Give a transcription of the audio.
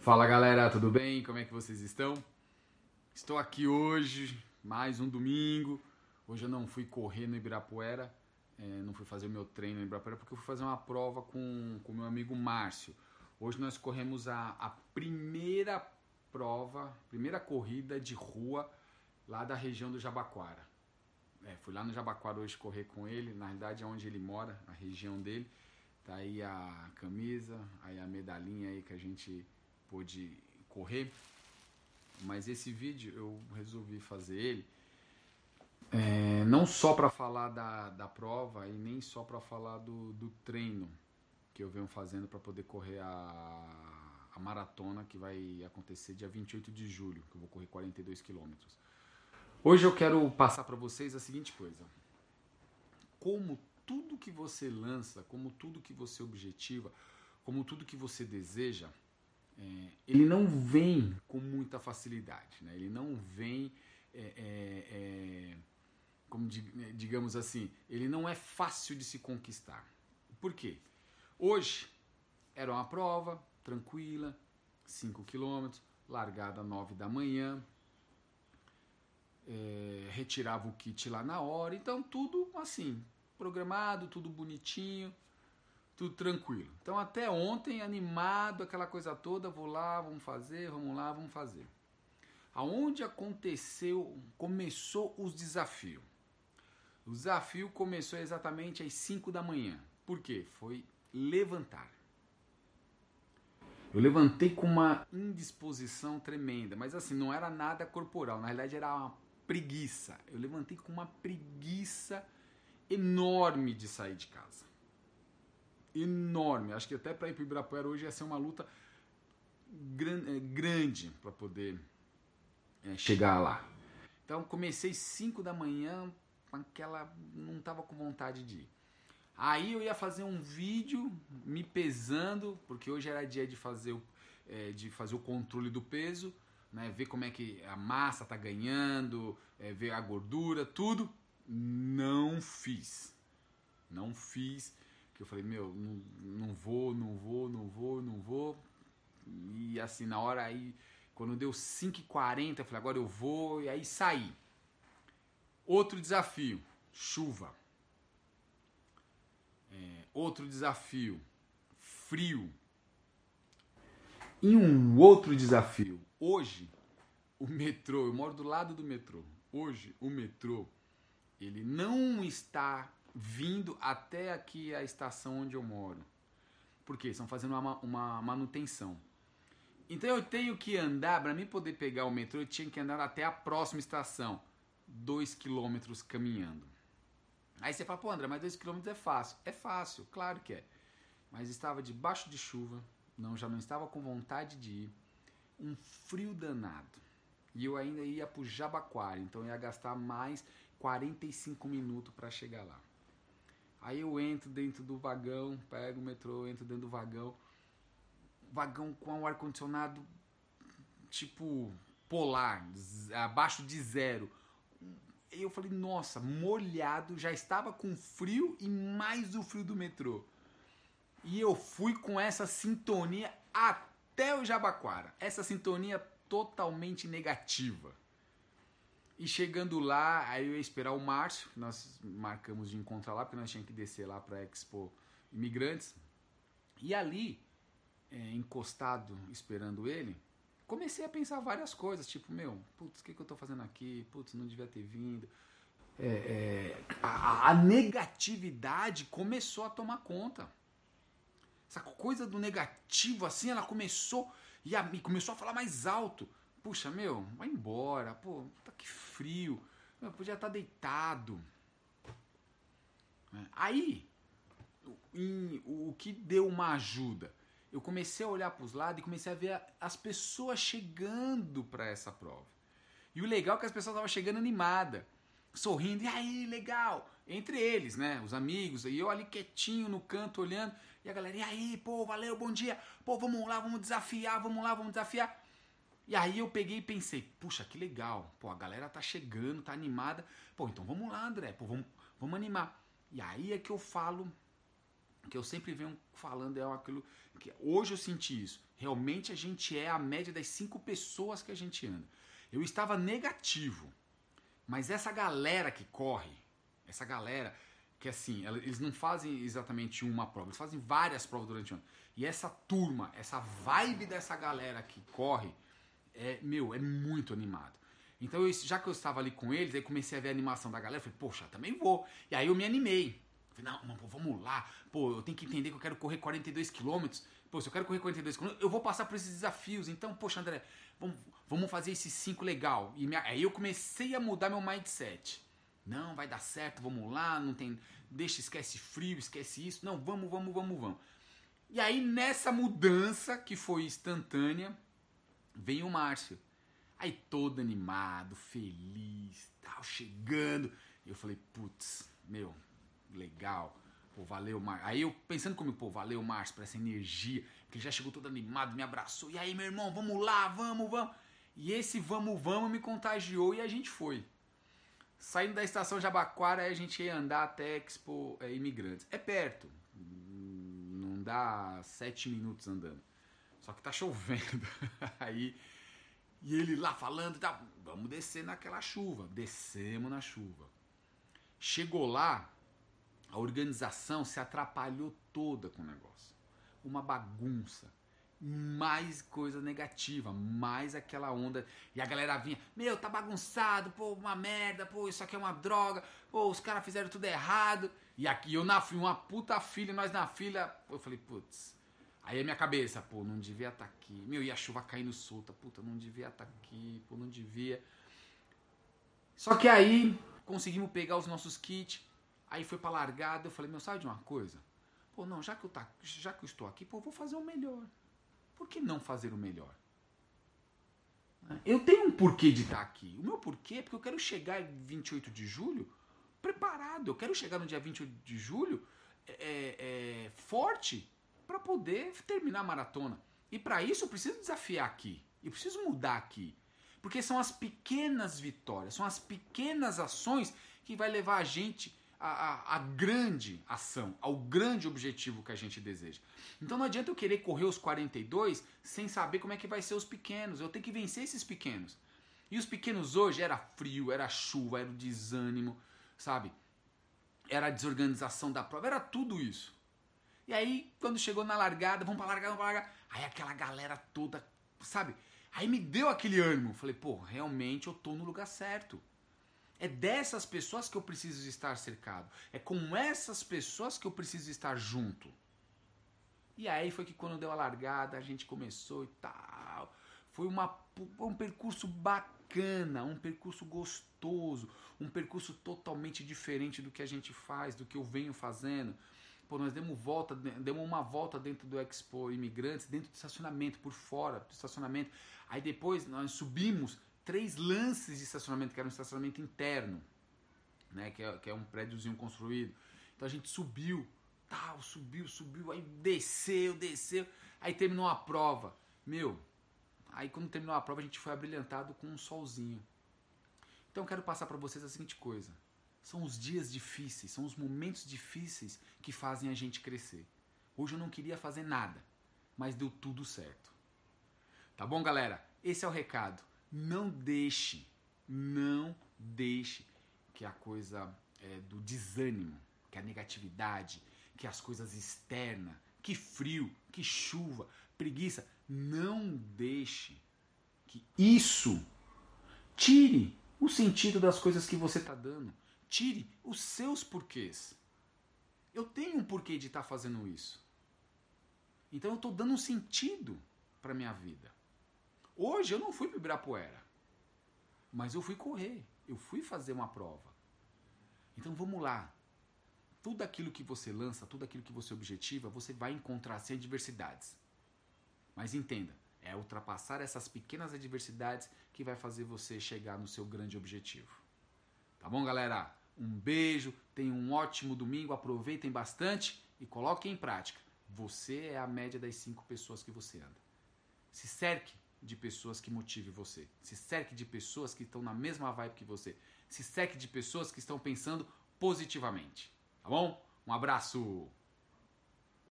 Fala galera, tudo bem? Como é que vocês estão? Estou aqui hoje, mais um domingo. Hoje eu não fui correr no Ibirapuera, é, não fui fazer o meu treino no Ibirapuera porque eu fui fazer uma prova com o meu amigo Márcio. Hoje nós corremos a, a primeira prova, primeira corrida de rua lá da região do Jabaquara. É, fui lá no Jabaquara hoje correr com ele, na realidade é onde ele mora, a região dele. Tá aí a camisa, aí a medalhinha aí que a gente pôde correr, mas esse vídeo eu resolvi fazer ele é, não só para falar da, da prova e nem só para falar do, do treino que eu venho fazendo para poder correr a, a maratona que vai acontecer dia 28 de julho, que eu vou correr 42 quilômetros. Hoje eu quero passar para vocês a seguinte coisa: como tudo que você lança, como tudo que você objetiva, como tudo que você deseja, é, ele não vem com muita facilidade, né? ele não vem, é, é, é como né, digamos assim, ele não é fácil de se conquistar. Por quê? Hoje era uma prova tranquila, 5 quilômetros, largada 9 da manhã, é, retirava o kit lá na hora, então tudo assim, programado, tudo bonitinho tudo tranquilo. Então até ontem animado, aquela coisa toda, vou lá, vamos fazer, vamos lá, vamos fazer. Aonde aconteceu, começou os desafios. O desafio começou exatamente às 5 da manhã. Por quê? Foi levantar. Eu levantei com uma indisposição tremenda, mas assim, não era nada corporal, na realidade era uma preguiça. Eu levantei com uma preguiça enorme de sair de casa enorme. Acho que até para ir para o Ibirapuera hoje ia ser uma luta eh, grande para poder é, chegar lá. Então comecei 5 da manhã, aquela não tava com vontade de ir. Aí eu ia fazer um vídeo me pesando, porque hoje era dia de fazer o, é, de fazer o controle do peso, né, ver como é que a massa tá ganhando, é, ver a gordura, tudo. Não fiz. Não fiz que eu falei, meu, não, não vou, não vou, não vou, não vou. E assim, na hora aí, quando deu 5h40, eu falei, agora eu vou, e aí saí. Outro desafio, chuva. É, outro desafio, frio. E um outro desafio, hoje, o metrô, eu moro do lado do metrô. Hoje, o metrô, ele não está vindo até aqui a estação onde eu moro. Por quê? Estão fazendo uma, uma manutenção. Então eu tenho que andar, para mim poder pegar o metrô, eu tinha que andar até a próxima estação. Dois quilômetros caminhando. Aí você fala, pô André, mas dois quilômetros é fácil. É fácil, claro que é. Mas estava debaixo de chuva, não já não estava com vontade de ir. Um frio danado. E eu ainda ia pro Jabaquara, então eu ia gastar mais 45 minutos para chegar lá. Aí eu entro dentro do vagão, pego o metrô, entro dentro do vagão. Vagão com o ar-condicionado tipo polar, abaixo de zero. E eu falei, nossa, molhado, já estava com frio e mais o frio do metrô. E eu fui com essa sintonia até o Jabaquara. Essa sintonia totalmente negativa. E chegando lá, aí eu ia esperar o Márcio, que nós marcamos de encontrar lá, porque nós tínhamos que descer lá para Expo Imigrantes. E ali, é, encostado, esperando ele, comecei a pensar várias coisas, tipo, meu, putz, o que, que eu estou fazendo aqui? Putz, não devia ter vindo. É, é, a, a, negatividade começou a tomar conta. Essa coisa do negativo, assim, ela começou e, a, e começou a falar mais alto. Puxa, meu, vai embora. Pô, tá que frio. Eu podia estar tá deitado. É, aí, em, o que deu uma ajuda? Eu comecei a olhar para os lados e comecei a ver as pessoas chegando para essa prova. E o legal é que as pessoas estavam chegando animada, sorrindo, e aí, legal! Entre eles, né? Os amigos, e eu ali quietinho no canto olhando, e a galera, e aí, pô, valeu, bom dia, pô, vamos lá, vamos desafiar, vamos lá, vamos desafiar. E aí eu peguei e pensei, puxa, que legal. Pô, a galera tá chegando, tá animada. Pô, então vamos lá, André. Pô, vamos, vamos animar. E aí é que eu falo, que eu sempre venho falando, é aquilo que hoje eu senti isso. Realmente a gente é a média das cinco pessoas que a gente anda. Eu estava negativo, mas essa galera que corre, essa galera que assim, eles não fazem exatamente uma prova, eles fazem várias provas durante o ano. E essa turma, essa vibe dessa galera que corre, é, meu, é muito animado. Então, eu, já que eu estava ali com eles, aí comecei a ver a animação da galera, falei, poxa, também vou. E aí eu me animei. Falei, não, pô, vamos lá. Pô, eu tenho que entender que eu quero correr 42 quilômetros. Pô, se eu quero correr 42 quilômetros, eu vou passar por esses desafios. Então, poxa, André, vamos, vamos fazer esses cinco legal. E minha, aí eu comecei a mudar meu mindset. Não, vai dar certo, vamos lá, não tem. Deixa, esquece frio, esquece isso. Não, vamos, vamos, vamos, vamos. E aí, nessa mudança que foi instantânea, veio o Márcio. Aí todo animado, feliz, tal, chegando. Eu falei, putz, meu, legal. Pô, valeu, Márcio. Aí eu pensando comigo, pô, valeu, Márcio, por essa energia. Que ele já chegou todo animado, me abraçou. E aí, meu irmão, vamos lá, vamos, vamos. E esse vamos, vamos me contagiou e a gente foi. Saindo da estação Jabaquara, a gente ia andar até Expo é, Imigrantes. É perto, não dá sete minutos andando. Só que tá chovendo. Aí, e ele lá falando, tá, vamos descer naquela chuva. Descemos na chuva. Chegou lá, a organização se atrapalhou toda com o negócio. Uma bagunça mais coisa negativa, mais aquela onda. E a galera vinha, meu, tá bagunçado, pô, uma merda, pô, isso aqui é uma droga, pô, os caras fizeram tudo errado. E aqui eu na uma puta filha, nós na fila. Eu falei, putz. Aí a minha cabeça, pô, não devia estar tá aqui. Meu, e a chuva caindo solta, puta, não devia estar tá aqui, pô, não devia. Só que aí conseguimos pegar os nossos kits. Aí foi pra largada, eu falei, meu, sabe de uma coisa? Pô, não, já que eu, tá, já que eu estou aqui, pô, vou fazer o melhor por que não fazer o melhor? Eu tenho um porquê de estar aqui. O meu porquê é porque eu quero chegar em 28 de julho preparado. Eu quero chegar no dia 28 de julho é, é, é forte para poder terminar a maratona. E para isso eu preciso desafiar aqui. Eu preciso mudar aqui. Porque são as pequenas vitórias, são as pequenas ações que vai levar a gente a, a, a, grande ação, ao grande objetivo que a gente deseja. Então não adianta eu querer correr os 42 sem saber como é que vai ser os pequenos. Eu tenho que vencer esses pequenos. E os pequenos hoje era frio, era chuva, era o desânimo, sabe? Era a desorganização da prova, era tudo isso. E aí, quando chegou na largada, vamos pra largada, vamos pra largada. Aí aquela galera toda, sabe? Aí me deu aquele ânimo. Falei, pô, realmente eu tô no lugar certo. É dessas pessoas que eu preciso estar cercado. É com essas pessoas que eu preciso estar junto. E aí foi que quando deu a largada, a gente começou e tal. Foi uma, um percurso bacana, um percurso gostoso, um percurso totalmente diferente do que a gente faz, do que eu venho fazendo. Pô, nós demos volta, demos uma volta dentro do Expo Imigrantes, dentro do estacionamento, por fora do estacionamento. Aí depois nós subimos três lances de estacionamento, que era um estacionamento interno, né? Que é, que é um prédiozinho construído. Então a gente subiu, tal, subiu, subiu, aí desceu, desceu, aí terminou a prova. Meu, aí quando terminou a prova a gente foi abrilhantado com um solzinho. Então quero passar para vocês a seguinte coisa. São os dias difíceis, são os momentos difíceis que fazem a gente crescer. Hoje eu não queria fazer nada, mas deu tudo certo. Tá bom, galera? Esse é o recado. Não deixe, não deixe que a coisa é, do desânimo, que a negatividade, que as coisas externas, que frio, que chuva, preguiça, não deixe que isso tire o sentido das coisas que você está dando. Tire os seus porquês. Eu tenho um porquê de estar tá fazendo isso. Então eu estou dando um sentido para minha vida. Hoje eu não fui para Ibirapuera, mas eu fui correr, eu fui fazer uma prova. Então vamos lá. Tudo aquilo que você lança, tudo aquilo que você objetiva, você vai encontrar sem adversidades. Mas entenda, é ultrapassar essas pequenas adversidades que vai fazer você chegar no seu grande objetivo. Tá bom, galera? Um beijo, tenham um ótimo domingo, aproveitem bastante e coloquem em prática. Você é a média das cinco pessoas que você anda. Se cerque de pessoas que motive você. Se cerque de pessoas que estão na mesma vibe que você. Se cerque de pessoas que estão pensando positivamente. Tá bom? Um abraço!